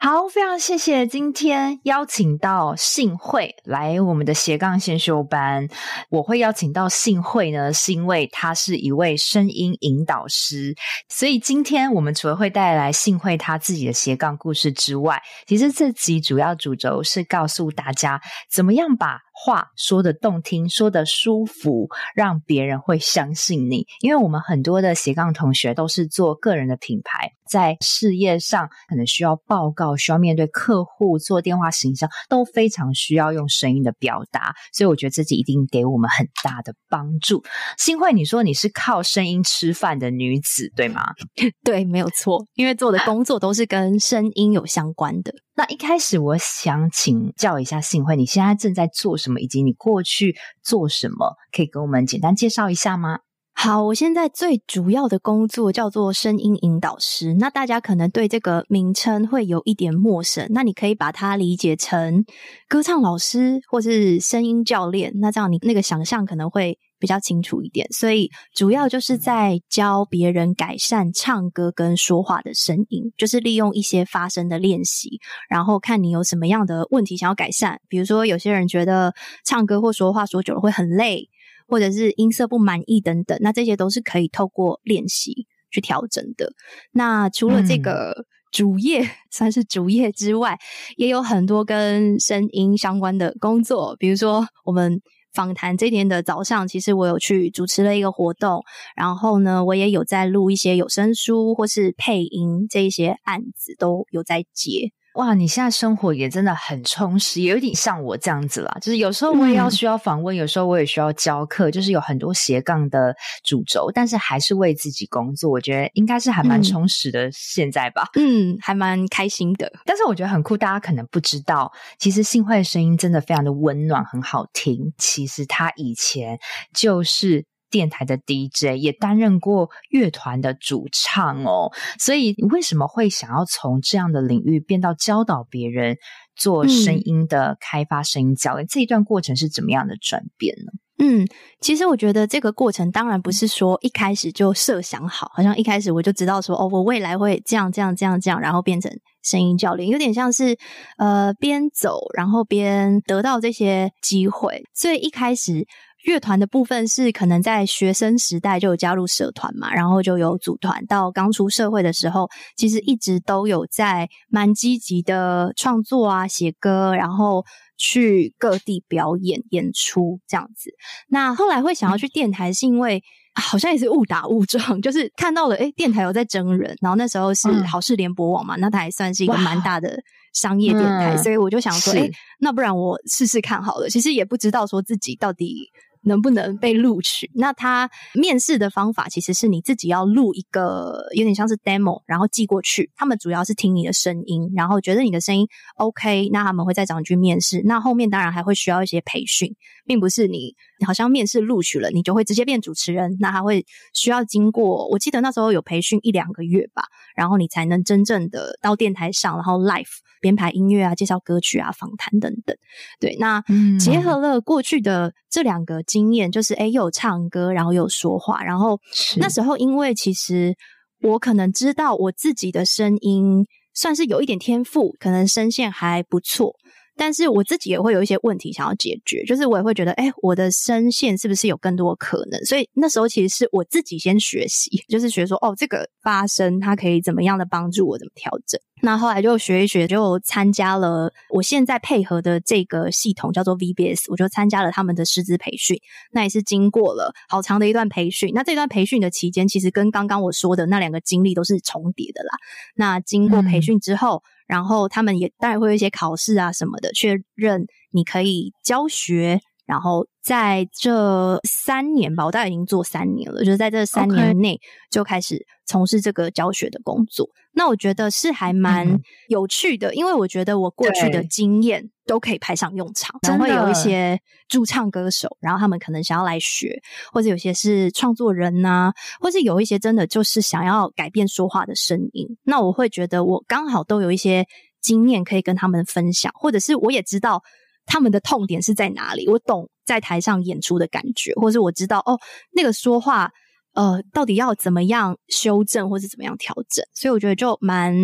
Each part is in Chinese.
好，非常谢谢今天邀请到信慧来我们的斜杠先修班。我会邀请到信慧呢，是因为她是一位声音引导师，所以今天我们除了会带来信慧她自己的斜杠故事之外，其实这集主要主轴是告诉大家怎么样把话说得动听，说得舒服，让别人会相信你。因为我们很多的斜杠同学都是做个人的品牌，在事业上可能需要报告，需要面对客户，做电话形象，都非常需要用声音的表达。所以我觉得自己一定给我们很大的帮助。信慧，你说你是靠声音吃饭的女子，对吗？对，没有错，因为做的工作都是跟声音有相关的。那一开始，我想请教一下信慧，你现在正在做什么，以及你过去做什么，可以给我们简单介绍一下吗？好，我现在最主要的工作叫做声音引导师。那大家可能对这个名称会有一点陌生，那你可以把它理解成歌唱老师或是声音教练。那这样你那个想象可能会比较清楚一点。所以主要就是在教别人改善唱歌跟说话的声音，就是利用一些发声的练习，然后看你有什么样的问题想要改善。比如说有些人觉得唱歌或说话说久了会很累。或者是音色不满意等等，那这些都是可以透过练习去调整的。那除了这个主业，嗯、算是主业之外，也有很多跟声音相关的工作。比如说，我们访谈这天的早上，其实我有去主持了一个活动，然后呢，我也有在录一些有声书或是配音这一些案子，都有在接。哇，你现在生活也真的很充实，也有点像我这样子啦。就是有时候我也要需要访问，嗯、有时候我也需要教课，就是有很多斜杠的主轴，但是还是为自己工作。我觉得应该是还蛮充实的现在吧。嗯，还蛮开心的。但是我觉得很酷，大家可能不知道，其实信慧的声音真的非常的温暖，很好听。其实他以前就是。电台的 DJ 也担任过乐团的主唱哦，所以你为什么会想要从这样的领域变到教导别人做声音的开发、声音教练？嗯、这一段过程是怎么样的转变呢？嗯，其实我觉得这个过程当然不是说一开始就设想好，好像一开始我就知道说哦，我未来会这样这样这样这样，然后变成声音教练，有点像是呃边走然后边得到这些机会，所以一开始。乐团的部分是可能在学生时代就有加入社团嘛，然后就有组团。到刚出社会的时候，其实一直都有在蛮积极的创作啊、写歌，然后去各地表演演出这样子。那后来会想要去电台，是因为好像也是误打误撞，就是看到了诶电台有在征人，然后那时候是好事联播网嘛，那它还算是一个蛮大的商业电台，所以我就想说，诶那不然我试试看好了。其实也不知道说自己到底。能不能被录取？那他面试的方法其实是你自己要录一个有点像是 demo，然后寄过去。他们主要是听你的声音，然后觉得你的声音 OK，那他们会再找你去面试。那后面当然还会需要一些培训，并不是你好像面试录取了，你就会直接变主持人。那他会需要经过，我记得那时候有培训一两个月吧，然后你才能真正的到电台上，然后 live 编排音乐啊、介绍歌曲啊、访谈等等。对，那结合了过去的这两个经验，就是诶又有唱歌，然后又有说话。然后那时候，因为其实我可能知道我自己的声音算是有一点天赋，可能声线还不错。但是我自己也会有一些问题想要解决，就是我也会觉得，哎，我的声线是不是有更多可能？所以那时候其实是我自己先学习，就是学说，哦，这个发声它可以怎么样的帮助我，怎么调整。那后来就学一学，就参加了我现在配合的这个系统叫做 VBS，我就参加了他们的师资培训。那也是经过了好长的一段培训。那这段培训的期间，其实跟刚刚我说的那两个经历都是重叠的啦。那经过培训之后。嗯然后他们也当然会有一些考试啊什么的，确认你可以教学，然后在这三年吧，我大概已经做三年了，就是在这三年内就开始从事这个教学的工作。那我觉得是还蛮有趣的，嗯、因为我觉得我过去的经验都可以派上用场。然后会有一些驻唱歌手，然后他们可能想要来学，或者有些是创作人呐、啊，或是有一些真的就是想要改变说话的声音。那我会觉得我刚好都有一些经验可以跟他们分享，或者是我也知道他们的痛点是在哪里，我懂在台上演出的感觉，或是我知道哦，那个说话呃，到底要怎么样修正，或是怎么样调整，所以我觉得就蛮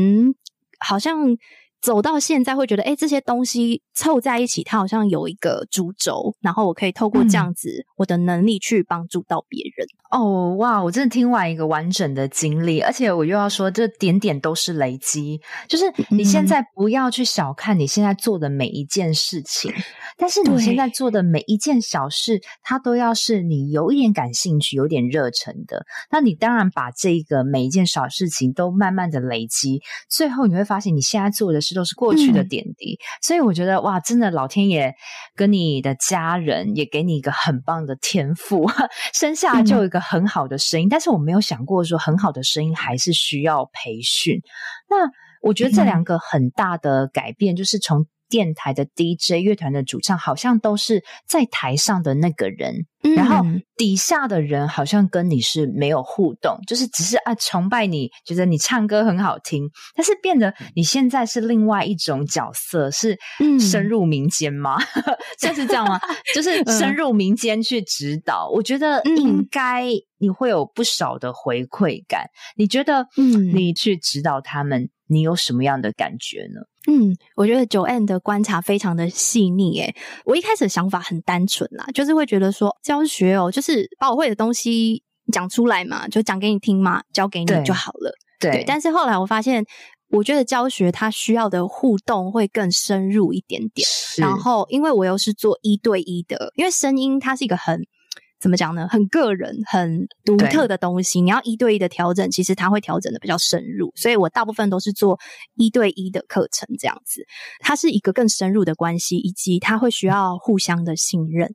好像。走到现在会觉得，哎，这些东西凑在一起，它好像有一个主轴，然后我可以透过这样子，嗯、我的能力去帮助到别人。哦，哇，我真的听完一个完整的经历，而且我又要说，这点点都是累积，就是你现在不要去小看你现在做的每一件事情，嗯、但是你现在做的每一件小事，它都要是你有一点感兴趣、有点热忱的。那你当然把这个每一件小事情都慢慢的累积，最后你会发现你现在做的事。都是过去的点滴，嗯、所以我觉得哇，真的老天爷跟你的家人也给你一个很棒的天赋，生下来就有一个很好的声音。嗯、但是我没有想过说，很好的声音还是需要培训。那我觉得这两个很大的改变，就是从。电台的 DJ、乐团的主唱，好像都是在台上的那个人，嗯、然后底下的人好像跟你是没有互动，就是只是啊崇拜你，觉得你唱歌很好听，但是变得你现在是另外一种角色，是深入民间吗？就、嗯、是这样吗？就是深入民间去指导，嗯、我觉得应该你会有不少的回馈感。你觉得，嗯，你去指导他们，你有什么样的感觉呢？嗯，我觉得 Joanne 的观察非常的细腻诶。我一开始的想法很单纯啦，就是会觉得说教学哦，就是把我会的东西讲出来嘛，就讲给你听嘛，教给你就好了。对，对，但是后来我发现，我觉得教学它需要的互动会更深入一点点。是然后，因为我又是做一对一的，因为声音它是一个很。怎么讲呢？很个人、很独特的东西，你要一对一的调整，其实它会调整的比较深入。所以我大部分都是做一对一的课程，这样子，它是一个更深入的关系，以及它会需要互相的信任。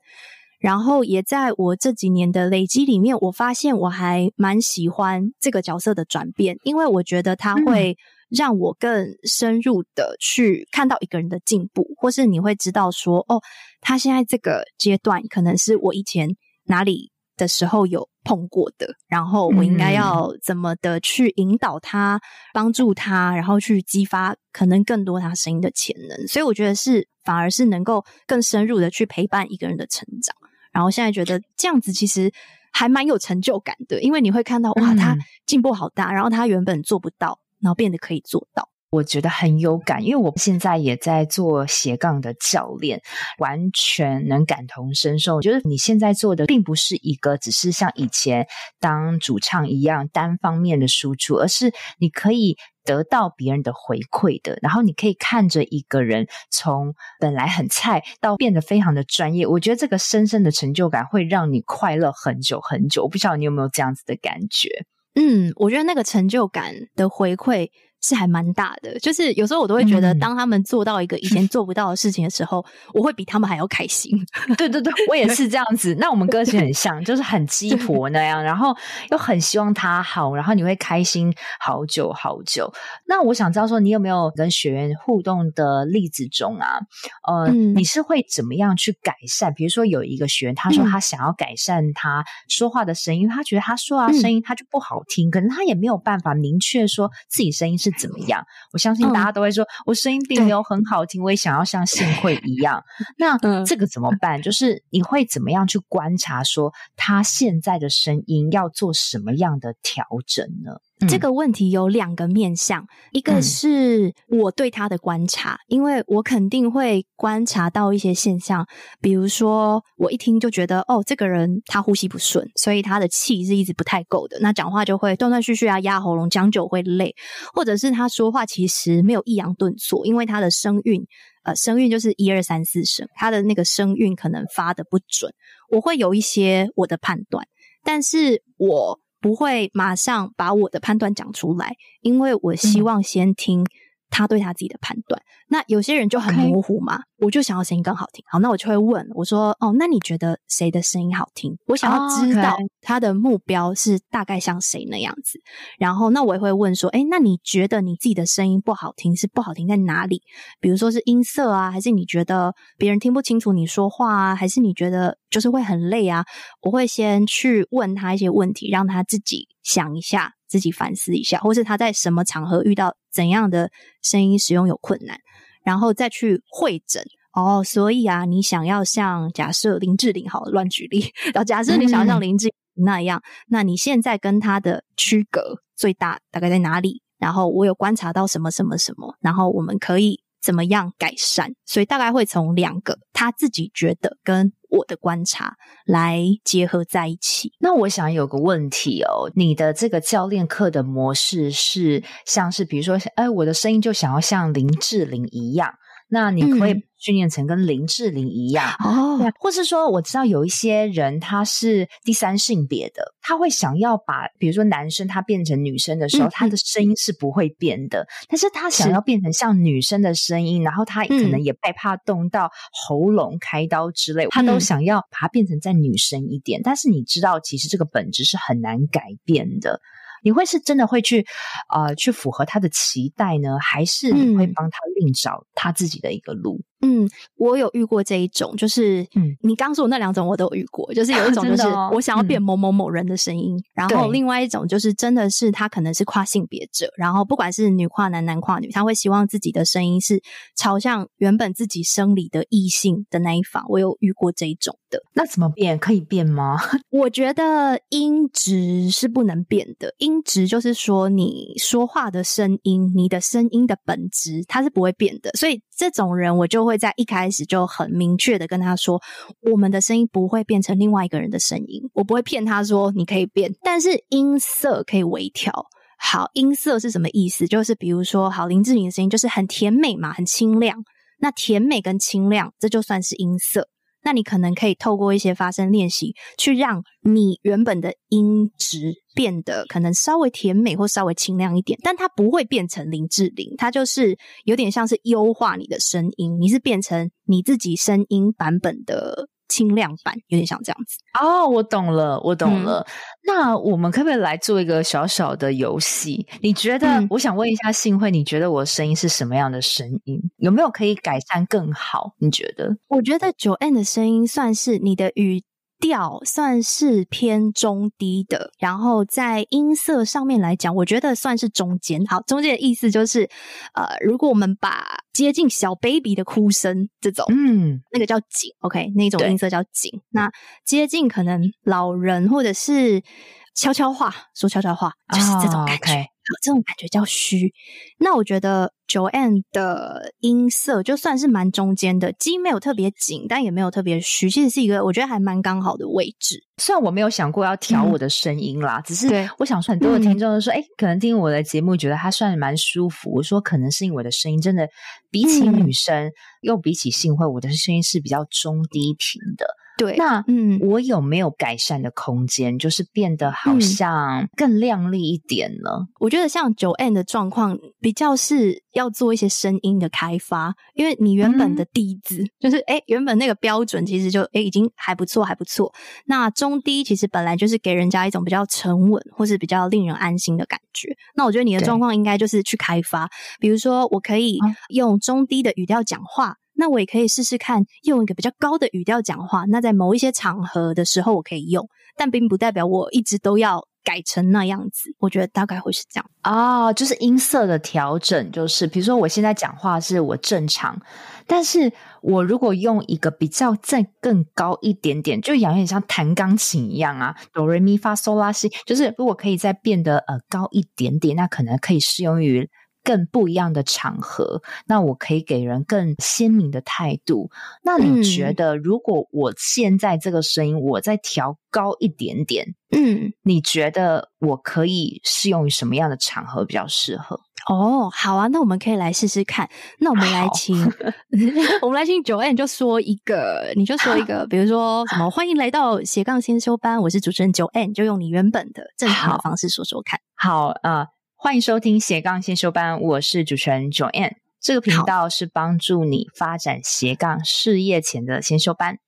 然后也在我这几年的累积里面，我发现我还蛮喜欢这个角色的转变，因为我觉得它会让我更深入的去看到一个人的进步，或是你会知道说，哦，他现在这个阶段可能是我以前。哪里的时候有碰过的，然后我应该要怎么的去引导他，帮助他，然后去激发可能更多他声音的潜能。所以我觉得是反而是能够更深入的去陪伴一个人的成长。然后现在觉得这样子其实还蛮有成就感的，因为你会看到哇，他进步好大，然后他原本做不到，然后变得可以做到。我觉得很有感，因为我现在也在做斜杠的教练，完全能感同身受。我觉得你现在做的并不是一个只是像以前当主唱一样单方面的输出，而是你可以得到别人的回馈的，然后你可以看着一个人从本来很菜到变得非常的专业。我觉得这个深深的成就感会让你快乐很久很久。我不知道你有没有这样子的感觉？嗯，我觉得那个成就感的回馈。是还蛮大的，就是有时候我都会觉得，当他们做到一个以前做不到的事情的时候，嗯、我会比他们还要开心。对对对，我也是这样子。那我们个性 很像，就是很鸡婆那样，然后又很希望他好，然后你会开心好久好久。那我想知道说，你有没有跟学员互动的例子中啊？呃，嗯、你是会怎么样去改善？比如说有一个学员，他说他想要改善他说话的声音，因为他觉得他说话声音他就不好听，嗯、可能他也没有办法明确说自己声音是。怎么样？我相信大家都会说，嗯、我声音并没有很好听，我也想要像幸会一样。那这个怎么办？就是你会怎么样去观察，说他现在的声音要做什么样的调整呢？这个问题有两个面向，一个是我对他的观察，嗯、因为我肯定会观察到一些现象，比如说我一听就觉得，哦，这个人他呼吸不顺，所以他的气是一直不太够的，那讲话就会断断续续啊，压喉咙，讲久会累，或者是他说话其实没有抑扬顿挫，因为他的声韵，呃，声韵就是一二三四声，他的那个声韵可能发的不准，我会有一些我的判断，但是我。不会马上把我的判断讲出来，因为我希望先听他对他自己的判断。那有些人就很模糊嘛.我就想要声音更好听。好，那我就会问我说：“哦，那你觉得谁的声音好听？”我想要知道他的目标是大概像谁那样子。然后，那我也会问说：“诶，那你觉得你自己的声音不好听是不好听在哪里？比如说是音色啊，还是你觉得别人听不清楚你说话啊，还是你觉得就是会很累啊？”我会先去问他一些问题，让他自己想一下，自己反思一下，或是他在什么场合遇到怎样的声音使用有困难。然后再去会诊哦，所以啊，你想要像假设林志玲好乱举例，然后假设你想要像林志玲那样，嗯、那你现在跟他的区隔最大大概在哪里？然后我有观察到什么什么什么，然后我们可以怎么样改善？所以大概会从两个他自己觉得跟我的观察来结合在一起。那我想有个问题哦，你的这个教练课的模式是像是比如说，哎，我的声音就想要像林志玲一样。那你可以训练成跟林志玲一样哦，嗯、或是说我知道有一些人他是第三性别的，他会想要把比如说男生他变成女生的时候，嗯、他的声音是不会变的，但是他想要变成像女生的声音，然后他可能也害怕动到喉咙开刀之类，嗯、他都想要把它变成再女生一点，但是你知道其实这个本质是很难改变的。你会是真的会去，呃，去符合他的期待呢，还是你会帮他另找他自己的一个路？嗯，我有遇过这一种，就是，嗯，你刚说那两种我都有遇过，就是有一种就是我想要变某某某人的声音，嗯、然后另外一种就是真的是他可能是跨性别者，然后不管是女跨男、男跨女，他会希望自己的声音是朝向原本自己生理的异性的那一方。我有遇过这一种的，那怎么变？可以变吗？我觉得音质是不能变的，音质就是说你说话的声音，你的声音的本质它是不会变的，所以这种人我就会。在一开始就很明确的跟他说，我们的声音不会变成另外一个人的声音，我不会骗他说你可以变，但是音色可以微调。好，音色是什么意思？就是比如说，好，林志玲的声音就是很甜美嘛，很清亮。那甜美跟清亮，这就算是音色。那你可能可以透过一些发声练习，去让你原本的音质变得可能稍微甜美或稍微清亮一点，但它不会变成林志玲，它就是有点像是优化你的声音，你是变成你自己声音版本的。轻量版有点像这样子哦，我懂了，我懂了。嗯、那我们可不可以来做一个小小的游戏？你觉得？嗯、我想问一下幸慧，你觉得我的声音是什么样的声音？有没有可以改善更好？你觉得？我觉得 Joanne 的声音算是你的语。调算是偏中低的，然后在音色上面来讲，我觉得算是中间。好，中间的意思就是，呃，如果我们把接近小 baby 的哭声这种，嗯，那个叫紧，OK，那种音色叫紧。那接近可能老人或者是悄悄话说悄悄话，就是这种感觉。Oh, okay. 这种感觉叫虚，那我觉得 Joanne 的音色就算是蛮中间的，既没有特别紧，但也没有特别虚，其实是一个我觉得还蛮刚好的位置。虽然我没有想过要调我的声音啦，嗯、只是我想说，很多的听众都说，哎、嗯，可能听我的节目觉得他算蛮舒服。我说，可能是因为我的声音真的比起女生，嗯、又比起幸会，我的声音是比较中低频的。对，那嗯，我有没有改善的空间？就是变得好像更亮丽一点呢？嗯、我觉得像 Joanne 的状况，比较是要做一些声音的开发，因为你原本的低字、嗯、就是哎，原本那个标准其实就哎已经还不错，还不错。那中低其实本来就是给人家一种比较沉稳或是比较令人安心的感觉。那我觉得你的状况应该就是去开发，比如说我可以用中低的语调讲话。那我也可以试试看用一个比较高的语调讲话，那在某一些场合的时候我可以用，但并不代表我一直都要改成那样子。我觉得大概会是这样啊、哦，就是音色的调整，就是比如说我现在讲话是我正常，但是我如果用一个比较再更高一点点，就有点像弹钢琴一样啊，哆瑞咪发嗦拉西，就是如果可以再变得呃高一点点，那可能可以适用于。更不一样的场合，那我可以给人更鲜明的态度。那你觉得，如果我现在这个声音，我再调高一点点，嗯，你觉得我可以适用于什么样的场合比较适合？哦，好啊，那我们可以来试试看。那我们来请，我们来请 Joanne 就说一个，你就说一个，比如说什么，欢迎来到斜杠先修班，我是主持人 Joanne，就用你原本的正常的方式说说看。好啊。欢迎收听斜杠先修班，我是主持人 Joanne。这个频道是帮助你发展斜杠事业前的先修班。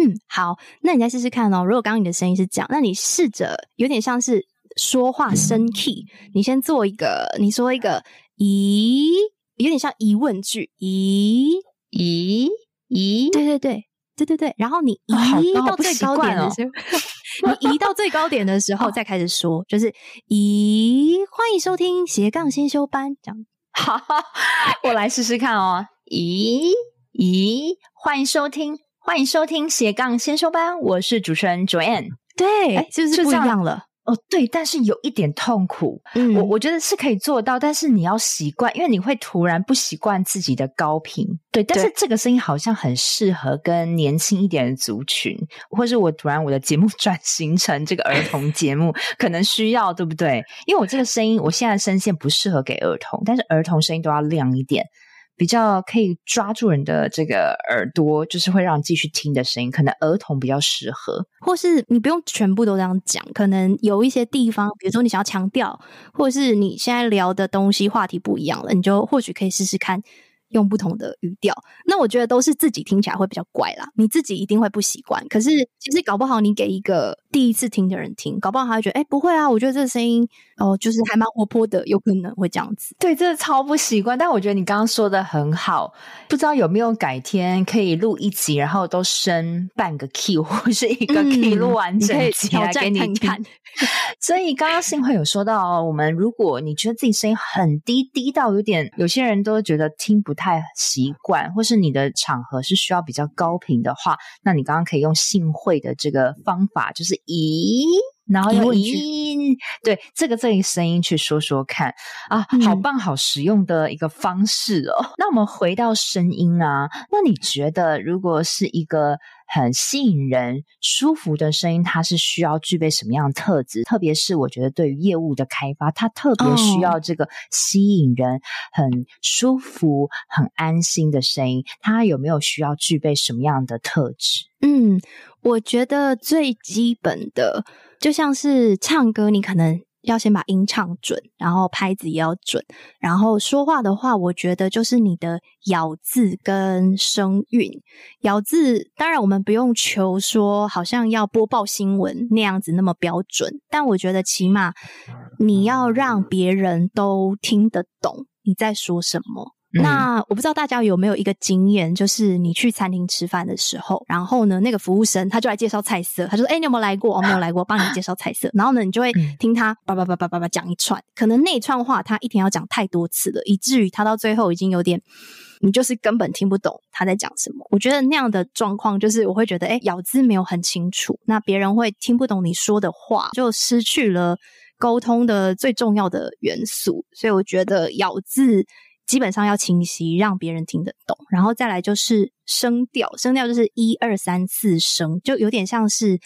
嗯，好，那你再试试看哦。如果刚刚你的声音是这样，那你试着有点像是说话升 key，嗯、你先做一个，你说一个，咦，有点像疑问句，咦，咦，咦，对对对，对对对，然后你咦到最高点的时候。哦你移到最高点的时候，再开始说，就是咦，欢迎收听斜杠先修班，这样。好，我来试试看哦。咦咦，欢迎收听，欢迎收听斜杠先修班，我是主持人 Joanne。对，就是不是不一样了？哦，对，但是有一点痛苦。嗯，我我觉得是可以做到，但是你要习惯，因为你会突然不习惯自己的高频。对，但是这个声音好像很适合跟年轻一点的族群，或是我突然我的节目 转型成这个儿童节目，可能需要，对不对？因为我这个声音，我现在的声线不适合给儿童，但是儿童声音都要亮一点。比较可以抓住人的这个耳朵，就是会让继续听的声音，可能儿童比较适合，或是你不用全部都这样讲，可能有一些地方，比如说你想要强调，或是你现在聊的东西话题不一样了，你就或许可以试试看。用不同的语调，那我觉得都是自己听起来会比较怪啦。你自己一定会不习惯。可是其实搞不好你给一个第一次听的人听，搞不好他会觉得，哎、欸，不会啊，我觉得这个声音哦，就是还蛮活泼的，有可能会这样子。对，真的超不习惯。但我觉得你刚刚说的很好，不知道有没有改天可以录一集，然后都升半个 key 或是一个 key 录完整集来给你听。看看 所以刚刚幸会有说到，我们如果你觉得自己声音很低，低到有点，有些人都觉得听不太习惯，或是你的场合是需要比较高频的话，那你刚刚可以用幸会的这个方法，就是咦，然后用咦，对，这个这个声音去说说看啊，好棒，好实用的一个方式哦。嗯、那我们回到声音啊，那你觉得如果是一个很吸引人、舒服的声音，它是需要具备什么样的特质？特别是我觉得对于业务的开发，它特别需要这个吸引人、很舒服、很安心的声音。它有没有需要具备什么样的特质？嗯，我觉得最基本的，就像是唱歌，你可能。要先把音唱准，然后拍子也要准，然后说话的话，我觉得就是你的咬字跟声韵。咬字当然我们不用求说，好像要播报新闻那样子那么标准，但我觉得起码你要让别人都听得懂你在说什么。那我不知道大家有没有一个经验，就是你去餐厅吃饭的时候，然后呢，那个服务生他就来介绍菜色，他就说：“哎，你有没有来过？我、哦、没有来过，帮你介绍菜色。”然后呢，你就会听他叭叭叭叭叭叭讲一串，可能那一串话他一天要讲太多次了，以至于他到最后已经有点，你就是根本听不懂他在讲什么。我觉得那样的状况就是我会觉得，哎，咬字没有很清楚，那别人会听不懂你说的话，就失去了沟通的最重要的元素。所以我觉得咬字。基本上要清晰，让别人听得懂，然后再来就是声调，声调就是一二三四声，就有点像是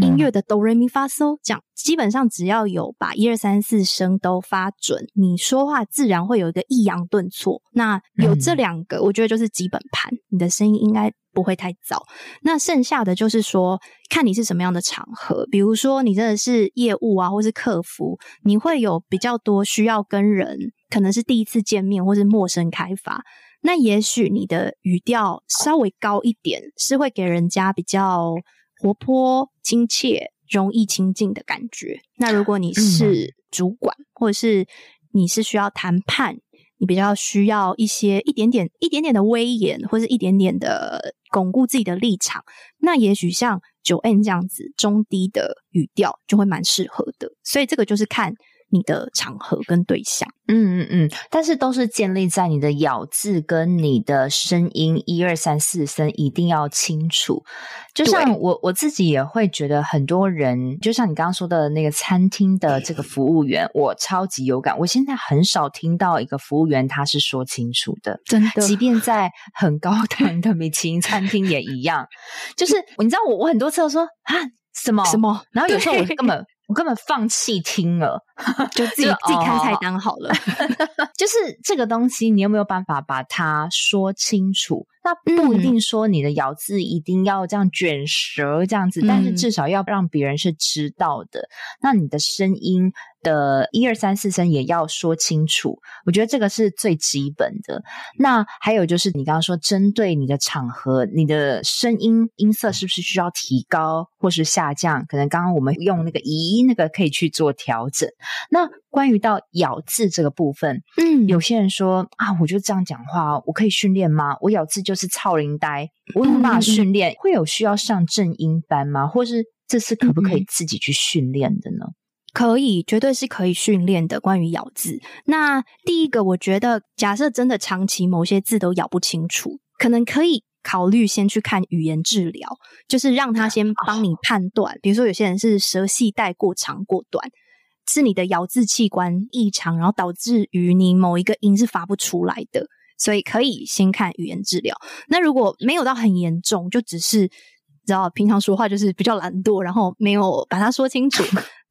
音乐的哆来咪发嗦这样。基本上只要有把一二三四声都发准，你说话自然会有一个抑扬顿挫。那有这两个，我觉得就是基本盘，你的声音应该不会太早。那剩下的就是说，看你是什么样的场合，比如说你真的是业务啊，或是客服，你会有比较多需要跟人。可能是第一次见面，或是陌生开发，那也许你的语调稍微高一点，是会给人家比较活泼、亲切、容易亲近的感觉。那如果你是主管，嗯、或者是你是需要谈判，你比较需要一些一点点、一点点的威严，或是一点点的巩固自己的立场，那也许像九 N 这样子中低的语调就会蛮适合的。所以这个就是看。你的场合跟对象，嗯嗯嗯，但是都是建立在你的咬字跟你的声音一二三四声一定要清楚。就像我我自己也会觉得，很多人就像你刚刚说的那个餐厅的这个服务员，我超级有感。我现在很少听到一个服务员他是说清楚的，真的，即便在很高档的米其林餐厅也一样。就是你知道我，我我很多次都说啊什么什么，然后有时候我根本。我根本放弃听了，就自己 自己看菜单好了。就是这个东西，你有没有办法把它说清楚？那不一定说你的咬字一定要这样卷舌这样子，嗯、但是至少要让别人是知道的。那你的声音的一二三四声也要说清楚。我觉得这个是最基本的。那还有就是你刚刚说，针对你的场合，你的声音音色是不是需要提高或是下降？可能刚刚我们用那个移音那个可以去做调整。那关于到咬字这个部分，嗯，有些人说啊，我就这样讲话，我可以训练吗？我咬字就是臭奶呆，我有办法训练？嗯、会有需要上正音班吗？或是这是可不可以自己去训练的呢？可以，绝对是可以训练的。关于咬字，那第一个，我觉得假设真的长期某些字都咬不清楚，可能可以考虑先去看语言治疗，就是让他先帮你判断。比如说，有些人是舌系带过长过短，是你的咬字器官异常，然后导致于你某一个音是发不出来的，所以可以先看语言治疗。那如果没有到很严重，就只是。知道平常说话就是比较懒惰，然后没有把它说清楚，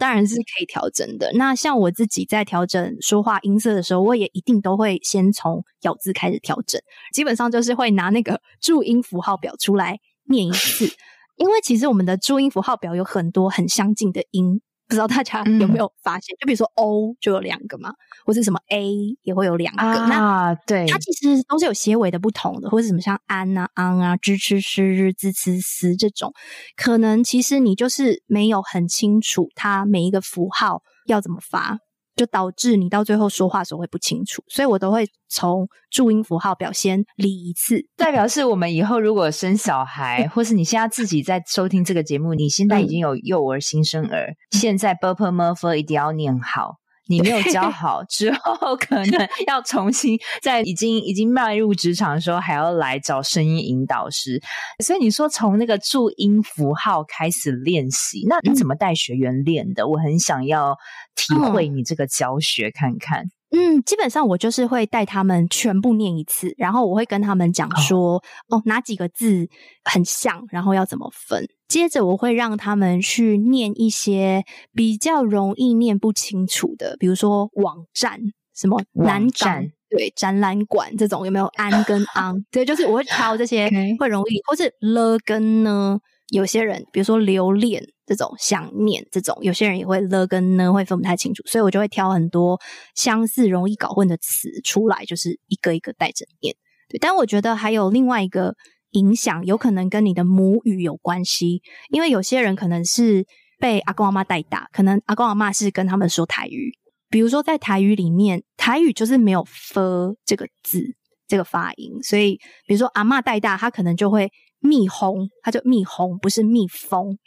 当然是可以调整的。那像我自己在调整说话音色的时候，我也一定都会先从咬字开始调整，基本上就是会拿那个注音符号表出来念一次，因为其实我们的注音符号表有很多很相近的音。不知道大家有没有发现？嗯、就比如说 O 就有两个嘛，或是什么 A 也会有两个。啊、那对，它其实都是有些微的不同的，或者什么像安啊、昂啊、支、吃、诗、日、兹、此、思这种，可能其实你就是没有很清楚它每一个符号要怎么发。就导致你到最后说话时候会不清楚，所以我都会从注音符号表先理一次，代表是我们以后如果生小孩，或是你现在自己在收听这个节目，你现在已经有幼儿、新生儿，现在 burper murfer 一定要念好。你没有教好之后，可能 要重新在已经已经迈入职场的时候，还要来找声音引导师。所以你说从那个注音符号开始练习，那你怎么带学员练的？嗯、我很想要体会你这个教学看看。嗯，基本上我就是会带他们全部念一次，然后我会跟他们讲说，哦，哦，哪几个字很像，然后要怎么分。接着我会让他们去念一些比较容易念不清楚的，比如说网站，什么南展，对，展览馆这种有没有安跟 昂？对，就是我会挑这些会容易，或是了跟呢。有些人，比如说留恋这种想念这种，有些人也会了跟呢会分不太清楚，所以我就会挑很多相似、容易搞混的词出来，就是一个一个带着念。对，但我觉得还有另外一个影响，有可能跟你的母语有关系，因为有些人可能是被阿公阿妈带大，可能阿公阿妈是跟他们说台语，比如说在台语里面，台语就是没有 “ㄈ” 这个字这个发音，所以比如说阿妈带大，他可能就会。蜜蜂，他就蜜蜂，不是蜜蜂，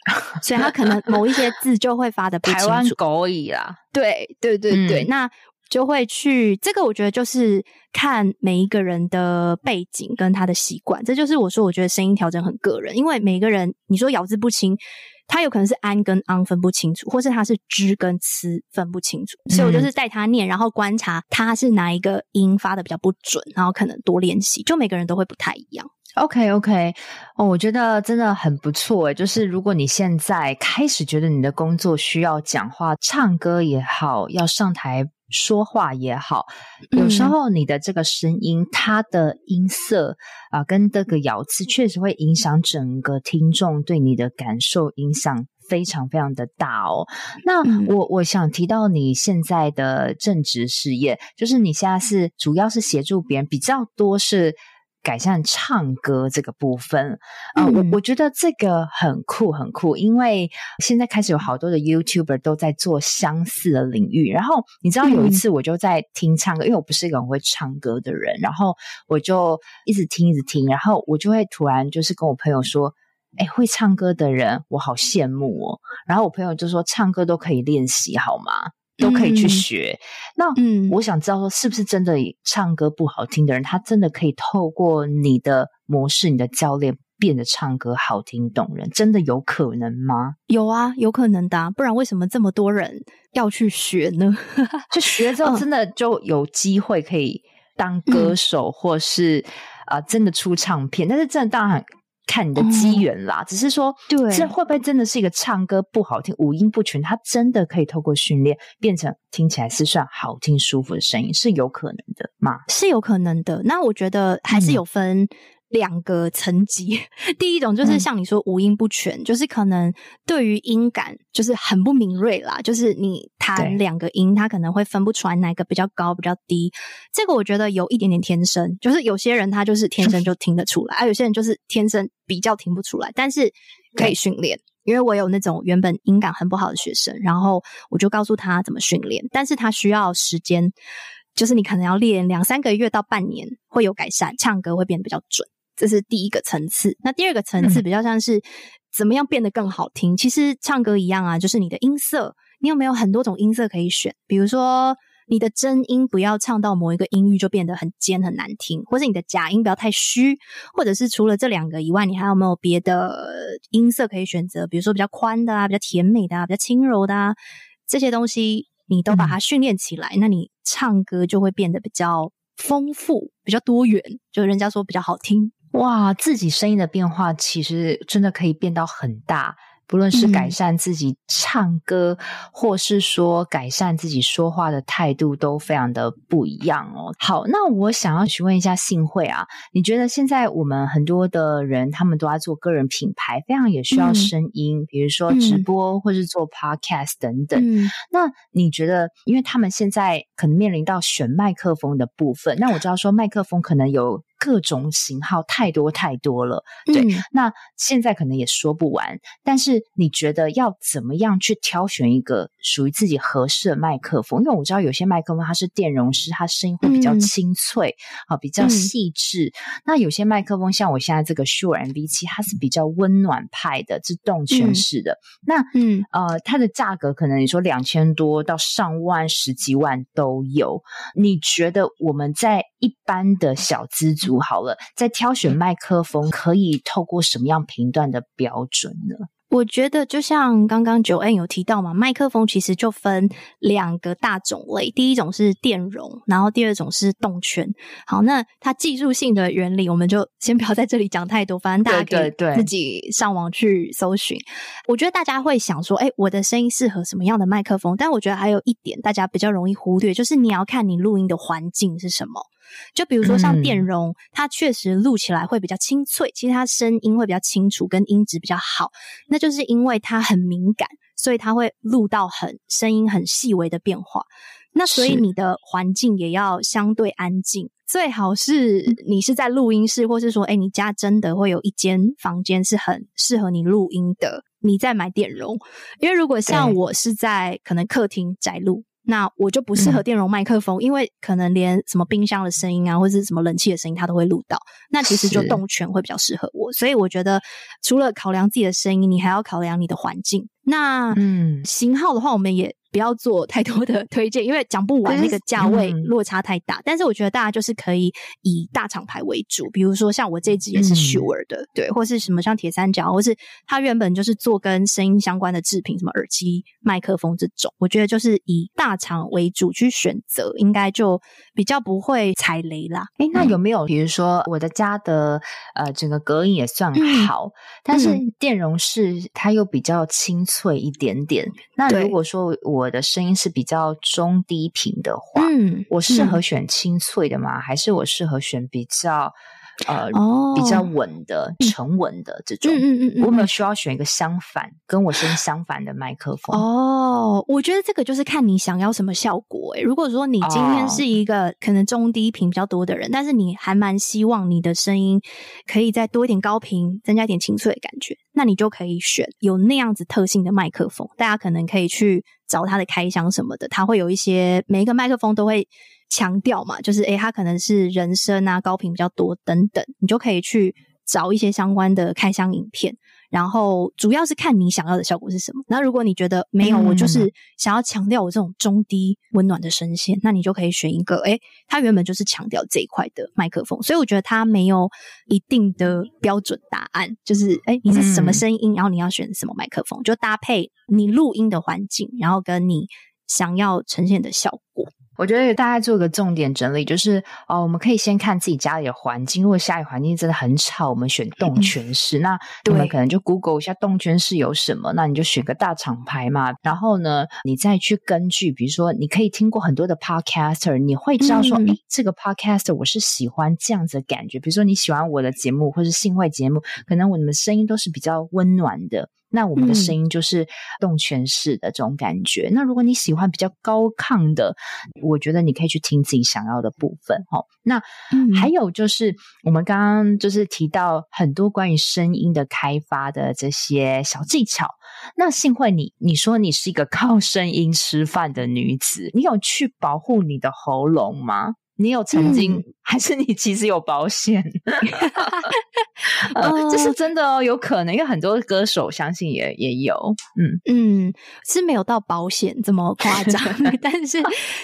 所以他可能某一些字就会发的。台湾狗语啦，对对对对，嗯、那就会去这个，我觉得就是看每一个人的背景跟他的习惯，这就是我说我觉得声音调整很个人，因为每个人你说咬字不清，他有可能是安跟昂分不清楚，或是他是支跟呲分不清楚，所以我就是带他念，然后观察他是哪一个音发的比较不准，然后可能多练习，就每个人都会不太一样。OK OK，哦，我觉得真的很不错诶。就是如果你现在开始觉得你的工作需要讲话、唱歌也好，要上台说话也好，有时候你的这个声音，嗯、它的音色啊、呃，跟这个咬字，确实会影响整个听众对你的感受，影响非常非常的大哦。那我我想提到你现在的正职事业，就是你现在是主要是协助别人，比较多是。改善唱歌这个部分，啊、呃，我我觉得这个很酷很酷，因为现在开始有好多的 YouTuber 都在做相似的领域。然后你知道有一次我就在听唱歌，因为我不是一个很会唱歌的人，然后我就一直听一直听，然后我就会突然就是跟我朋友说：“哎，会唱歌的人我好羡慕哦。”然后我朋友就说：“唱歌都可以练习好吗？”都可以去学。嗯、那我想知道说，是不是真的唱歌不好听的人，他真的可以透过你的模式、你的教练，变得唱歌好听动人？真的有可能吗？有啊，有可能的啊。不然为什么这么多人要去学呢？就学之后，真的就有机会可以当歌手，嗯、或是啊、呃，真的出唱片。但是，真的当然很。看你的机缘啦，嗯、只是说，对，这会不会真的是一个唱歌不好听、五音不全？他真的可以透过训练变成听起来是算好听、舒服的声音，是有可能的吗？是有可能的。那我觉得还是有分两个层级，第一种就是像你说五音不全，嗯、就是可能对于音感就是很不敏锐啦，就是你弹两个音，他可能会分不出来哪个比较高比较低。这个我觉得有一点点天生，就是有些人他就是天生就听得出来，而、啊、有些人就是天生比较听不出来，但是可以训练。因为我有那种原本音感很不好的学生，然后我就告诉他怎么训练，但是他需要时间，就是你可能要练两三个月到半年会有改善，唱歌会变得比较准。这是第一个层次，那第二个层次比较像是怎么样变得更好听。嗯、其实唱歌一样啊，就是你的音色，你有没有很多种音色可以选？比如说你的真音不要唱到某一个音域就变得很尖很难听，或者你的假音不要太虚，或者是除了这两个以外，你还有没有别的音色可以选择？比如说比较宽的啊，比较甜美的啊，比较轻柔的啊，这些东西你都把它训练起来，嗯、那你唱歌就会变得比较丰富、比较多元，就人家说比较好听。哇，自己声音的变化其实真的可以变到很大。不论是改善自己唱歌，嗯、或是说改善自己说话的态度，都非常的不一样哦。好，那我想要询问一下幸慧啊，你觉得现在我们很多的人，他们都在做个人品牌，非常也需要声音，嗯、比如说直播或是做 podcast 等等。嗯、那你觉得，因为他们现在可能面临到选麦克风的部分，那我知道说麦克风可能有。各种型号太多太多了，对，嗯、那现在可能也说不完。但是你觉得要怎么样去挑选一个属于自己合适的麦克风？因为我知道有些麦克风它是电容式，它声音会比较清脆，啊、嗯，比较细致。嗯、那有些麦克风像我现在这个 Shure MV 七它是比较温暖派的，是动圈式的。嗯、那嗯呃，它的价格可能你说两千多到上万、十几万都有。你觉得我们在一般的小资族？好了，在挑选麦克风可以透过什么样频段的标准呢？我觉得就像刚刚 Joanne 有提到嘛，麦克风其实就分两个大种类，第一种是电容，然后第二种是动圈。好，那它技术性的原理，我们就先不要在这里讲太多，反正大家可以自己上网去搜寻。对对对。我觉得大家会想说，哎，我的声音适合什么样的麦克风？但我觉得还有一点大家比较容易忽略，就是你要看你录音的环境是什么。就比如说像电容，嗯、它确实录起来会比较清脆，其实它声音会比较清楚，跟音质比较好。那就是因为它很敏感，所以它会录到很声音很细微的变化。那所以你的环境也要相对安静，最好是你是在录音室，或是说，哎，你家真的会有一间房间是很适合你录音的，你再买电容。因为如果像我是在可能客厅宅录。那我就不适合电容麦克风，嗯、因为可能连什么冰箱的声音啊，或者是什么冷气的声音，它都会录到。那其实就动圈会比较适合我，所以我觉得除了考量自己的声音，你还要考量你的环境。那嗯，型号的话，我们也。不要做太多的推荐，因为讲不完，那个价位落差太大。嗯、但是我觉得大家就是可以以大厂牌为主，比如说像我这支也是 Shure 的，嗯、对，或是什么像铁三角，或是它原本就是做跟声音相关的制品，什么耳机、麦克风这种。我觉得就是以大厂为主去选择，应该就比较不会踩雷啦。诶，那有没有比如说我的家的呃整个隔音也算好，嗯、但是电容式它又比较清脆一点点。那如果说我我的声音是比较中低频的话，嗯，我适合选清脆的吗？嗯、还是我适合选比较？呃，哦、比较稳的、沉稳的这种，嗯嗯嗯，我有没有需要选一个相反，跟我声音相反的麦克风？哦，我觉得这个就是看你想要什么效果。诶，如果说你今天是一个可能中低频比较多的人，哦、但是你还蛮希望你的声音可以再多一点高频，增加一点清脆的感觉，那你就可以选有那样子特性的麦克风。大家可能可以去找他的开箱什么的，他会有一些每一个麦克风都会。强调嘛，就是诶，他可能是人声啊，高频比较多等等，你就可以去找一些相关的开箱影片，然后主要是看你想要的效果是什么。那如果你觉得没有，我就是想要强调我这种中低温暖的声线，那你就可以选一个诶，它原本就是强调这一块的麦克风。所以我觉得它没有一定的标准答案，就是诶，你是什么声音，然后你要选什么麦克风，就搭配你录音的环境，然后跟你想要呈现的效果。我觉得大家做个重点整理，就是哦，我们可以先看自己家里的环境。如果家里环境真的很吵，我们选动圈式。嗯、那我们可能就 Google 一下动圈式有什么，那你就选个大厂牌嘛。然后呢，你再去根据，比如说，你可以听过很多的 Podcaster，你会知道说，嗯、诶，这个 Podcaster 我是喜欢这样子的感觉。比如说，你喜欢我的节目或是性会节目，可能我们的声音都是比较温暖的。那我们的声音就是动全式的这种感觉。嗯、那如果你喜欢比较高亢的，我觉得你可以去听自己想要的部分。哦，那还有就是我们刚刚就是提到很多关于声音的开发的这些小技巧。那幸会你你说你是一个 靠声音吃饭的女子，你有去保护你的喉咙吗？你有曾经，嗯、还是你其实有保险？呃，这是真的哦，有可能，因为很多歌手相信也也有，嗯嗯，是没有到保险这么夸张，但是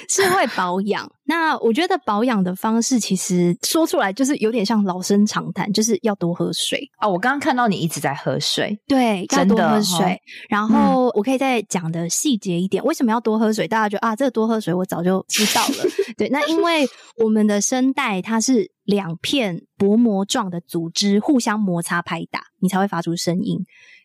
是会保养。那我觉得保养的方式，其实说出来就是有点像老生常谈，就是要多喝水啊、哦。我刚刚看到你一直在喝水，对，要多喝水。哦、然后我可以再讲的细节一点，为什么要多喝水？大家觉得啊，这个多喝水我早就知道了。对，那因为我们的声带它是两片薄膜状的组织互相摩擦拍打，你才会发出声音。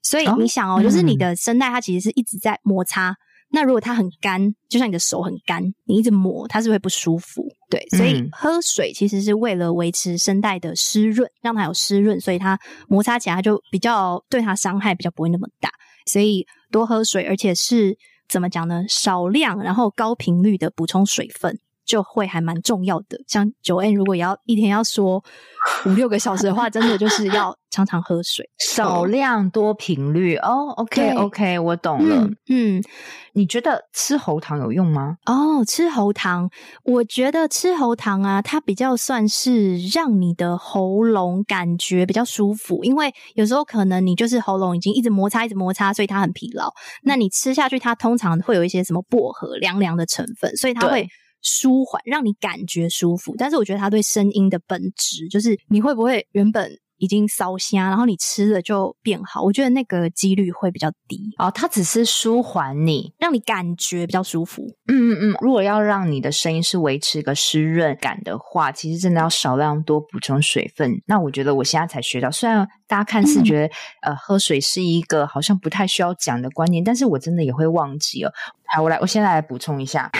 所以你想哦，哦就是你的声带它其实是一直在摩擦。那如果它很干，就像你的手很干，你一直抹，它是会不舒服。对，所以喝水其实是为了维持声带的湿润，让它有湿润，所以它摩擦起来就比较对它伤害比较不会那么大。所以多喝水，而且是怎么讲呢？少量然后高频率的补充水分。就会还蛮重要的，像 Joanne 如果要一天要说 五六个小时的话，真的就是要常常喝水，少量多频率哦。OK OK，我懂了。嗯，嗯，你觉得吃喉糖有用吗？哦，吃喉糖，我觉得吃喉糖啊，它比较算是让你的喉咙感觉比较舒服，因为有时候可能你就是喉咙已经一直摩擦，一直摩擦，所以它很疲劳。那你吃下去，它通常会有一些什么薄荷凉凉的成分，所以它会。舒缓，让你感觉舒服，但是我觉得它对声音的本质，就是你会不会原本已经烧声，然后你吃了就变好？我觉得那个几率会比较低哦。它只是舒缓你，让你感觉比较舒服。嗯嗯嗯。如果要让你的声音是维持一个湿润感的话，其实真的要少量多补充水分。那我觉得我现在才学到，虽然大家看似觉得、嗯、呃喝水是一个好像不太需要讲的观念，但是我真的也会忘记哦。好，我来，我现在来补充一下。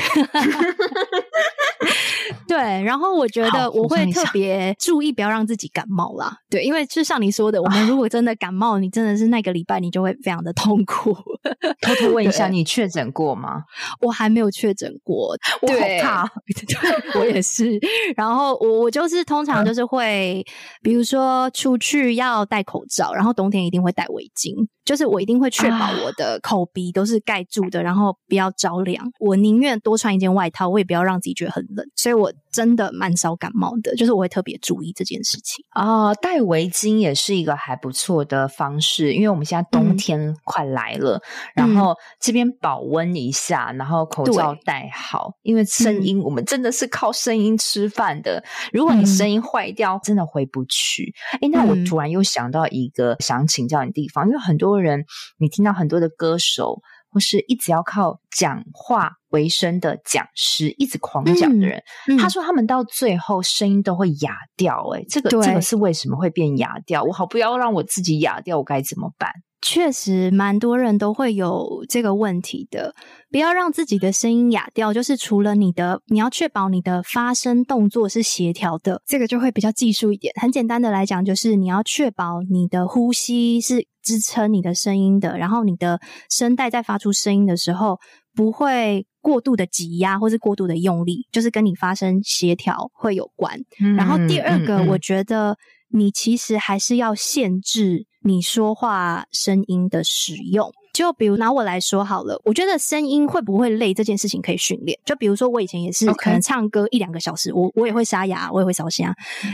对，然后我觉得我会特别注意，不要让自己感冒啦。对，因为就像你说的，我们如果真的感冒，你真的是那个礼拜你就会非常的痛苦。偷偷问一下，你确诊过吗？我还没有确诊过，我好怕。我也是。然后我我就是通常就是会，比如说出去要戴口罩，然后冬天一定会戴围巾。就是我一定会确保我的口鼻都是盖住的，啊、然后不要着凉。我宁愿多穿一件外套，我也不要让自己觉得很冷。所以我真的蛮少感冒的，就是我会特别注意这件事情。啊，戴围巾也是一个还不错的方式，因为我们现在冬天快来了，嗯、然后这边保温一下，然后口罩戴好，因为声音、嗯、我们真的是靠声音吃饭的。如果你声音坏掉，嗯、真的回不去。哎，那我突然又想到一个想请教你的地方，因为很多。人，你听到很多的歌手，或是一直要靠讲话为生的讲师，一直狂讲的人，嗯嗯、他说他们到最后声音都会哑掉。哎，这个这个是为什么会变哑掉？我好不要让我自己哑掉，我该怎么办？确实，蛮多人都会有这个问题的。不要让自己的声音哑掉，就是除了你的，你要确保你的发声动作是协调的，这个就会比较技术一点。很简单的来讲，就是你要确保你的呼吸是支撑你的声音的，然后你的声带在发出声音的时候不会过度的挤压或是过度的用力，就是跟你发声协调会有关。嗯、然后第二个，我觉得你其实还是要限制。你说话声音的使用，就比如拿我来说好了，我觉得声音会不会累这件事情可以训练。就比如说我以前也是可能唱歌一两个小时，我我也会沙哑，我也会烧声。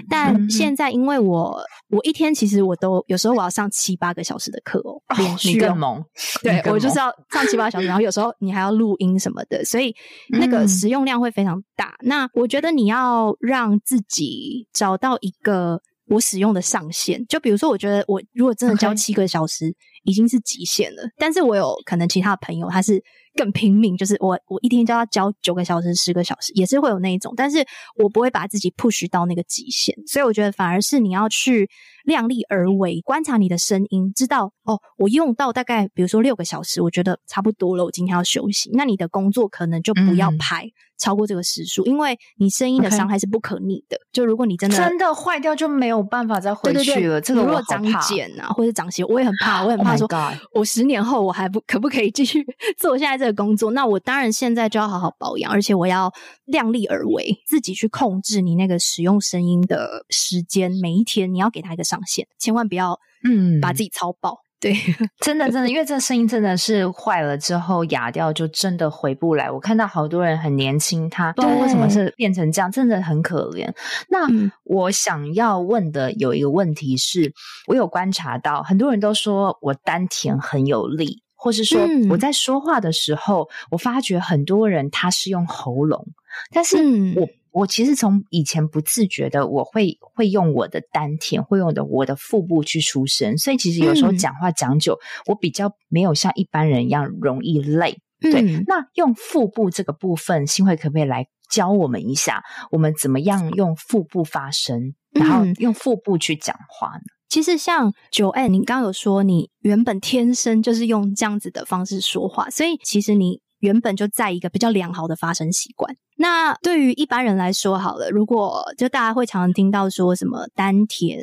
但现在因为我我一天其实我都有时候我要上七八个小时的课哦，连续。你更猛，对，我就是要 上七八个小时，然后有时候你还要录音什么的，所以那个使用量会非常大。那我觉得你要让自己找到一个。我使用的上限，就比如说，我觉得我如果真的教七个小时，已经是极限了。但是我有可能其他的朋友，他是更拼命，就是我我一天就要教九个小时、十个小时，也是会有那一种，但是我不会把自己 push 到那个极限，所以我觉得反而是你要去量力而为，观察你的声音，知道哦，我用到大概比如说六个小时，我觉得差不多了，我今天要休息，那你的工作可能就不要排。嗯超过这个时数，因为你声音的伤害是不可逆的。就如果你真的真的坏掉，就没有办法再回去了。这个如果长茧啊，或者长些，我也很怕，我也很怕说，oh、我十年后我还不可不可以继续做现在这个工作？那我当然现在就要好好保养，而且我要量力而为，自己去控制你那个使用声音的时间。每一天你要给他一个上限，千万不要嗯把自己操爆。嗯对，真的真的，因为这个声音真的是坏了之后哑掉，就真的回不来。我看到好多人很年轻，他不知道为什么是变成这样，真的很可怜。那我想要问的有一个问题是，我有观察到很多人都说我丹田很有力，或是说我在说话的时候，我发觉很多人他是用喉咙，但是我。我其实从以前不自觉的，我会会用我的丹田，会用的我的腹部去出声，所以其实有时候讲话讲久，嗯，我比较没有像一般人一样容易累。对，嗯，那用腹部这个部分，新慧可不可以来教我们一下，我们怎么样用腹部发声，然后用腹部去讲话呢？其实像 Joanne，你刚刚有说你原本天生就是用这样子的方式说话，所以其实你原本就在一个比较良好的发声习惯。那对于一般人来说，好了，如果就大家会常常听到说什么丹田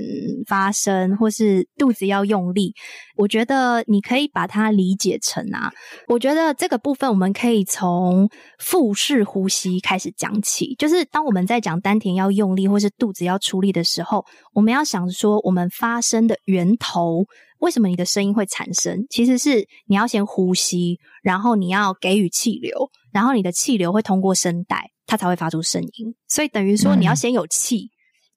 发声，或是肚子要用力，我觉得你可以把它理解成啊，我觉得这个部分我们可以从腹式呼吸开始讲起，就是当我们在讲丹田要用力，或是肚子要出力的时候，我们要想说我们发声的源头。为什么你的声音会产生？其实是你要先呼吸，然后你要给予气流，然后你的气流会通过声带，它才会发出声音。所以等于说，你要先有气，嗯，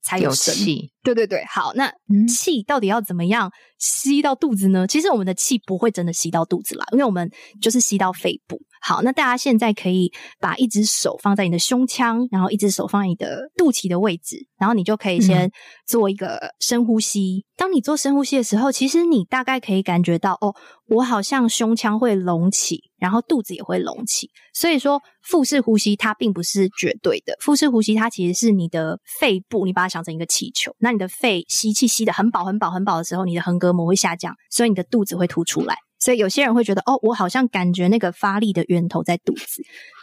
才有声。有气。对对对，好，那气到底要怎么样吸到肚子呢？其实我们的气不会真的吸到肚子啦，因为我们就是吸到肺部。好，那大家现在可以把一只手放在你的胸腔，然后一只手放在你的肚脐的位置，然后你就可以先做一个深呼吸。嗯。当你做深呼吸的时候，其实你大概可以感觉到，哦，我好像胸腔会隆起，然后肚子也会隆起。所以说，腹式呼吸它并不是绝对的，腹式呼吸它其实是你的肺部，你把它想成一个气球，那你的肺吸气吸的很饱、很饱、很饱的时候，你的横膈膜会下降，所以你的肚子会凸出来。所以有些人会觉得，哦，我好像感觉那个发力的源头在肚子，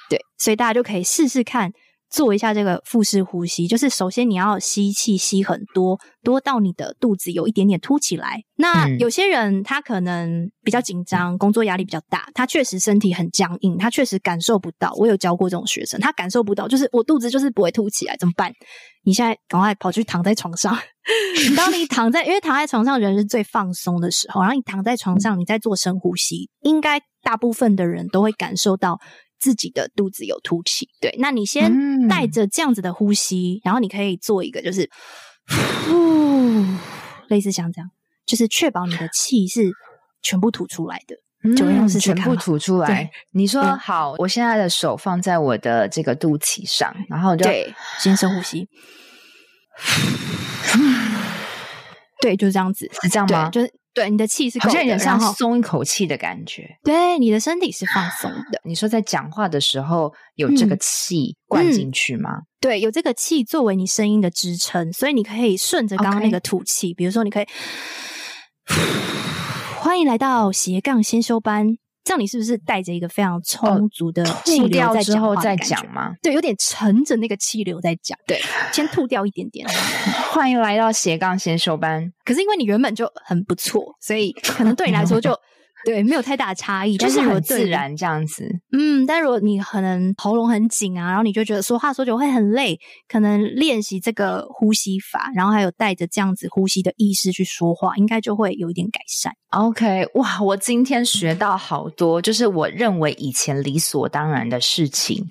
对，所以大家就可以试试看。做一下这个腹式呼吸，就是首先你要吸气吸很多，多到你的肚子有一点点凸起来。那有些人他可能比较紧张，工作压力比较大，他确实身体很僵硬，他确实感受不到。我有教过这种学生，他感受不到，就是我肚子就是不会凸起来，怎么办？你现在赶快跑去躺在床上。当你躺在，因为躺在床上人是最放松的时候，然后你躺在床上，你在做深呼吸，应该大部分的人都会感受到。自己的肚子有凸起，对，那你先带着这样子的呼吸，嗯，然后你可以做一个，就是呼，类似像这样，就是确保你的气是全部吐出来的，就用试试全部吐出来。你说好，我现在的手放在我的这个肚脐上，然后就对，先深呼吸，对，就是这样子，是这样吗？就是。对，你的气是好像有点像松一口气的感觉。对，你的身体是放松的。你说在讲话的时候有这个气灌进去吗？嗯嗯？对，有这个气作为你声音的支撑，所以你可以顺着刚刚那个吐气。比如说，你可以 欢迎来到斜杠先修班。这样你是不是带着一个非常充足的气流在讲吗？对，有点乘着那个气流在讲。对，先吐掉一点点。欢迎来到斜杠先修班。可是因为你原本就很不错，所以可能对你来说就。对，没有太大差异，就是很自然这样子。嗯，但如果你可能喉咙很紧啊，然后你就觉得说话说久会很累，可能练习这个呼吸法，然后还有带着这样子呼吸的意识去说话，应该就会有一点改善。OK，哇，我今天学到好多，就是我认为以前理所当然的事情，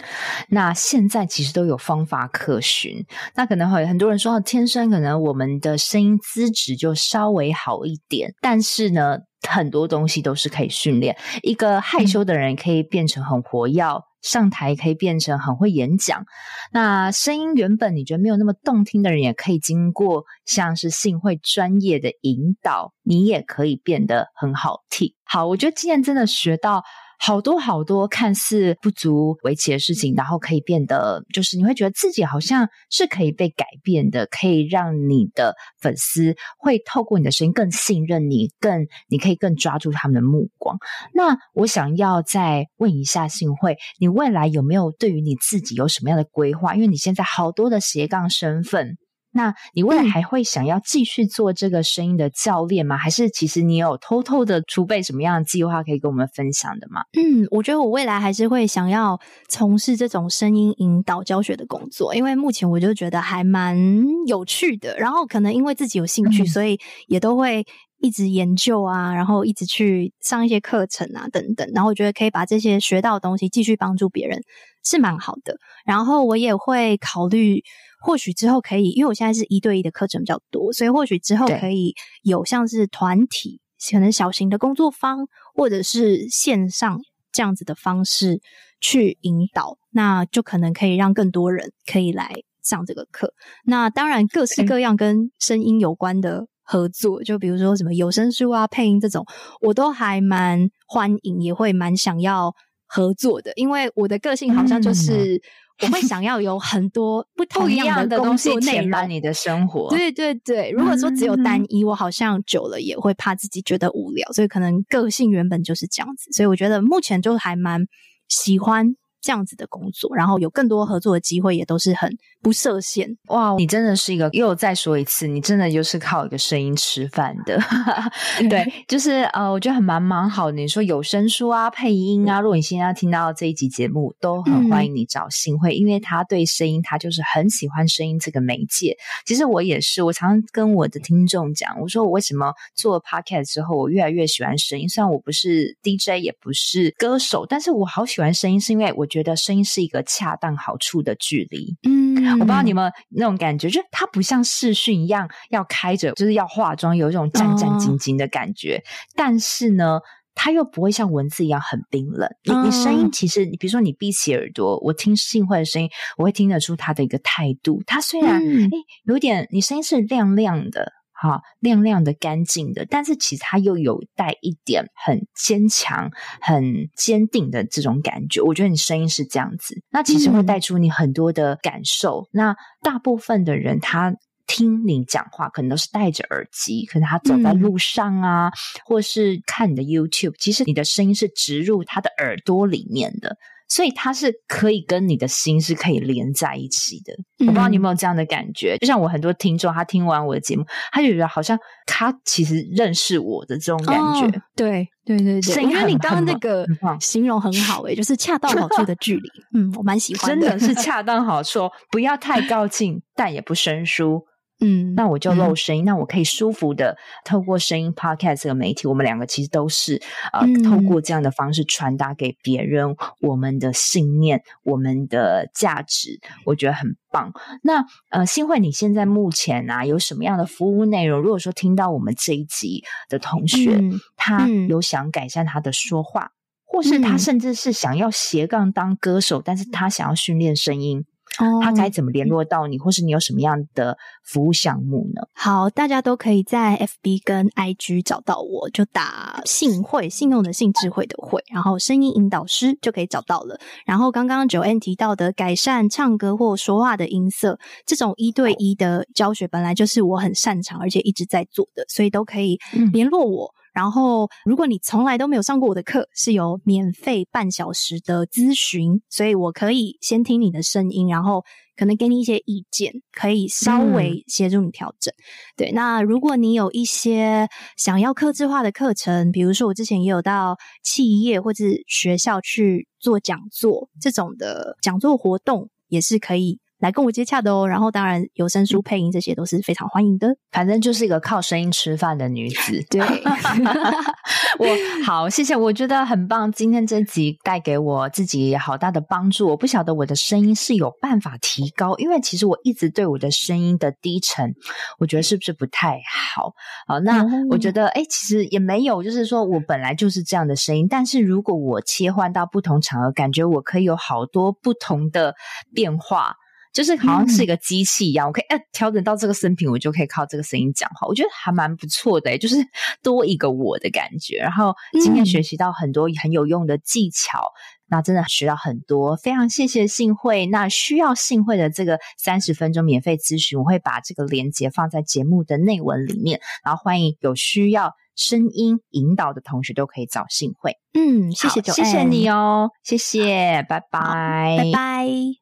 那现在其实都有方法可循。那可能会很多人说，天生可能我们的声音资质就稍微好一点，但是呢。很多东西都是可以训练，一个害羞的人可以变成很活跃，上台可以变成很会演讲。那声音原本你觉得没有那么动听的人，也可以经过像是信会专业的引导，你也可以变得很好听。好，我觉得今天真的学到好多好多看似不足为奇的事情，然后可以变得就是你会觉得自己好像是可以被改变的，可以让你的粉丝会透过你的声音更信任你，更你可以更抓住他们的目光。那我想要再问一下信慧，你未来有没有对于你自己有什么样的规划？因为你现在好多的斜杠身份。那你未来还会想要继续做这个声音的教练吗？还是其实你有偷偷的储备什么样的计划可以跟我们分享的吗？嗯，我觉得我未来还是会想要从事这种声音引导教学的工作，因为目前我就觉得还蛮有趣的。然后可能因为自己有兴趣，嗯、所以也都会一直研究啊，然后一直去上一些课程啊等等。然后我觉得可以把这些学到的东西继续帮助别人，是蛮好的。然后我也会考虑。或许之后可以，因为我现在是一对一的课程比较多，所以或许之后可以有像是团体，可能小型的工作坊，或者是线上这样子的方式去引导，那就可能可以让更多人可以来上这个课。那当然，各式各样跟声音有关的合作，就比如说什么有声书啊、配音这种，我都还蛮欢迎，也会蛮想要合作的，因为我的个性好像就是。嗯我会想要有很多不同样的工作内容，你的生活。对对对，如果说只有单一，我好像久了也会怕自己觉得无聊，所以可能个性原本就是这样子，所以我觉得目前就还蛮喜欢。这样子的工作，然后有更多合作的机会，也都是很不设限。哇，你真的是一个，又再说一次，你真的就是靠一个声音吃饭的。对，就是呃，我觉得很蛮蛮好。你说有声书啊、配音啊，如果你现在要听到这一集节目，都很欢迎你找新会，嗯、因为他对声音，他就是很喜欢声音这个媒介。其实我也是，我常常跟我的听众讲，我说我为什么做 podcast 之后，我越来越喜欢声音。虽然我不是 DJ，也不是歌手，但是我好喜欢声音，是因为我。觉得声音是一个恰当好处的距离，嗯，我不知道你们那种感觉，就它不像视讯一样要开着，就是要化妆，有一种战战兢兢的感觉。哦、但是呢，它又不会像文字一样很冰冷。你你声音其实，你比如说你闭起耳朵，我听信会的声音，我会听得出他的一个态度。他虽然诶、嗯欸、有点，你声音是亮亮的。好，亮亮的、干净的，但是其实它又有带一点很坚强、很坚定的这种感觉。我觉得你声音是这样子，那其实会带出你很多的感受。嗯、那大部分的人他听你讲话，可能都是戴着耳机，可能他走在路上啊，嗯、或是看你的 YouTube，其实你的声音是植入他的耳朵里面的。所以它是可以跟你的心是可以连在一起的。嗯、我不知道你有没有这样的感觉？就像我很多听众，他听完我的节目，他就觉得好像他其实认识我的这种感觉。哦、对对对对，我觉得你刚刚那个形容很好诶、欸，就是恰到好处的距离。嗯，我蛮喜欢的，真的是 恰到好处，不要太靠近，但也不生疏。嗯，那我就露声音，嗯、那我可以舒服的透过声音 podcast 这个媒体，我们两个其实都是呃，嗯、透过这样的方式传达给别人我们的信念、我们的价值，我觉得很棒。那呃，新慧，你现在目前啊有什么样的服务内容？如果说听到我们这一集的同学，嗯、他有想改善他的说话，嗯、或是他甚至是想要斜杠当歌手，嗯、但是他想要训练声音。哦，他该怎么联络到你，或是你有什么样的服务项目呢？好，大家都可以在 FB 跟 IG 找到我，就打信会，信用的信，智慧的慧，然后声音引导师就可以找到了。然后刚刚 Joanne 提到的改善唱歌或说话的音色，这种一对一的教学本来就是我很擅长，而且一直在做的，所以都可以联络我。嗯然后，如果你从来都没有上过我的课，是有免费半小时的咨询，所以我可以先听你的声音，然后可能给你一些意见，可以稍微协助你调整。嗯、对，那如果你有一些想要客制化的课程，比如说我之前也有到企业或者学校去做讲座，这种的讲座活动也是可以。来跟我接洽的哦，然后当然有声书配音这些都是非常欢迎的。反正就是一个靠声音吃饭的女子。对，我好谢谢，我觉得很棒。今天这集带给我自己好大的帮助。我不晓得我的声音是有办法提高，因为其实我一直对我的声音的低沉，我觉得是不是不太好？好，那我觉得哎，其实也没有，就是说我本来就是这样的声音，但是如果我切换到不同场合，感觉我可以有好多不同的变化。就是好像是一个机器一样，嗯、我可以哎调整到这个声频，我就可以靠这个声音讲话。我觉得还蛮不错的，就是 多一个我的感觉。然后今天学习到很多很有用的技巧，嗯、那真的学到很多，非常谢谢幸会。那需要幸会的这个三十分钟免费咨询，我会把这个链接放在节目的内文里面，然后欢迎有需要声音引导的同学都可以找幸会。嗯，谢谢，谢谢你哦，谢谢，拜拜，拜拜。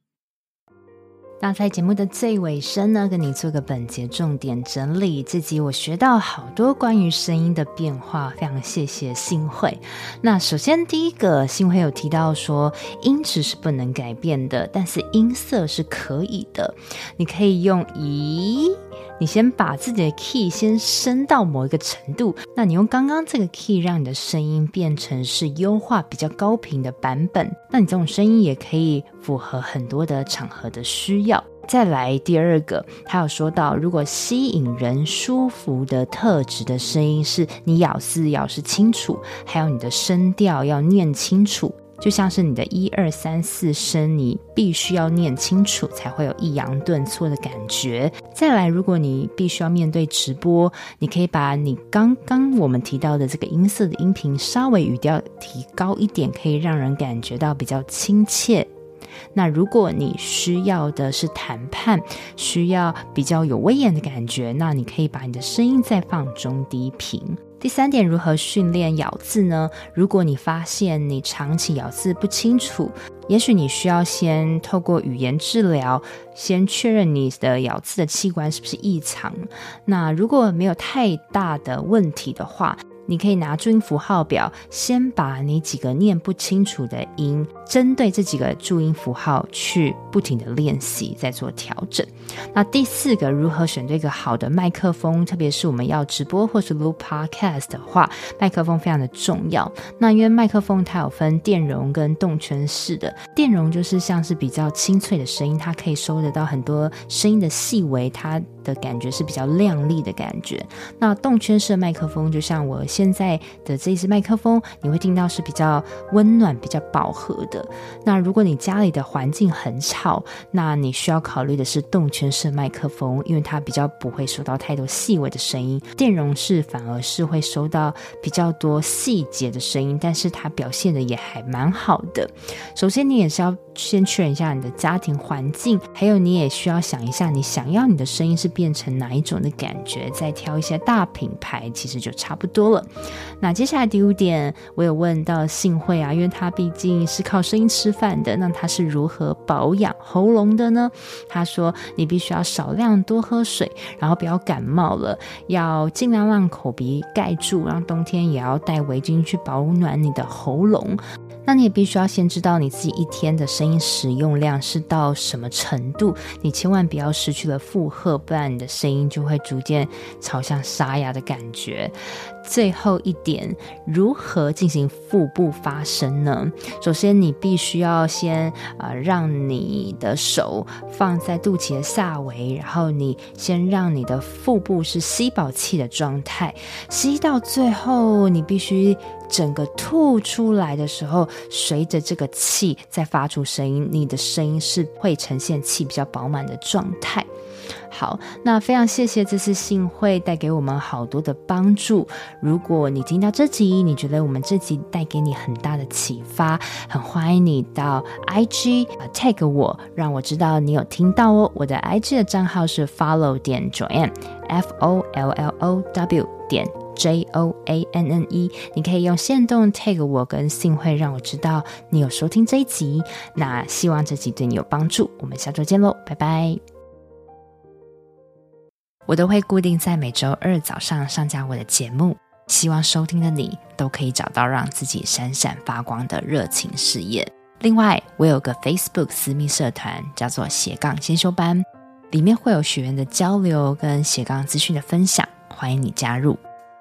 那在节目的最尾声呢，跟你做个本节重点整理。这集我学到好多关于声音的变化，非常谢谢新会。那首先第一个，新会有提到说，音质是不能改变的，但是音色是可以的。你可以用咦。你先把自己的 key 先升到某一个程度，那你用刚刚这个 key 让你的声音变成是优化比较高频的版本，那你这种声音也可以符合很多的场合的需要。再来第二个，他有说到，如果吸引人舒服的特质的声音是你咬字咬是清楚，还有你的声调要念清楚。就像是你的一二三四声，你必须要念清楚，才会有抑扬顿挫的感觉。再来，如果你必须要面对直播，你可以把你刚刚我们提到的这个音色的音频稍微语调提高一点，可以让人感觉到比较亲切。那如果你需要的是谈判，需要比较有威严的感觉，那你可以把你的声音再放中低频。第三点，如何训练咬字呢？如果你发现你长期咬字不清楚，也许你需要先透过语言治疗，先确认你的咬字的器官是不是异常。那如果没有太大的问题的话，你可以拿注音符号表，先把你几个念不清楚的音，针对这几个注音符号去不停的练习，再做调整。那第四个，如何选对一个好的麦克风？特别是我们要直播或是录 podcast 的话，麦克风非常的重要。那因为麦克风它有分电容跟动圈式的，电容就是像是比较清脆的声音，它可以收得到很多声音的细微，它的感觉是比较亮丽的感觉。那动圈式的麦克风，就像我现在的这一支麦克风，你会听到是比较温暖、比较饱和的。那如果你家里的环境很吵，那你需要考虑的是动圈式麦克风，因为它比较不会收到太多细微的声音。电容式反而是会收到比较多细节的声音，但是它表现的也还蛮好的。首先，你也是要先确认一下你的家庭环境，还有你也需要想一下，你想要你的声音是变成哪一种的感觉，再挑一些大品牌，其实就差不多了。那接下来第五点，我有问到幸慧啊，因为他毕竟是靠声音吃饭的，那他是如何保养喉咙的呢？他说，你必须要少量多喝水，然后不要感冒了，要尽量让口鼻盖住，然后冬天也要戴围巾去保暖你的喉咙。那你也必须要先知道你自己一天的声音使用量是到什么程度，你千万不要失去了负荷，不然你的声音就会逐渐朝向沙哑的感觉。最后一点，如何进行腹部发声呢？首先，你必须要先呃，让你的手放在肚脐的下围，然后你先让你的腹部是吸饱气的状态，吸到最后，你必须整个吐出来的时候，随着这个气再发出声音，你的声音是会呈现气比较饱满的状态。好，那非常谢谢这次信慧带给我们好多的帮助。如果你听到这集，你觉得我们这集带给你很大的启发，很欢迎你到 IG tag 我，让我知道你有听到哦。我的 IG 的账号是 follow 点 Joanne，F O L L O W 点 J O A N N E。你可以用限动 tag 我跟信慧，让我知道你有收听这一集。那希望这集对你有帮助。我们下周见喽，拜拜。我都会固定在每周二早上上架我的节目，希望收听的你都可以找到让自己闪闪发光的热情事业。另外，我有个 Facebook 私密社团，叫做斜杠先修班，里面会有学员的交流跟斜杠资讯的分享，欢迎你加入。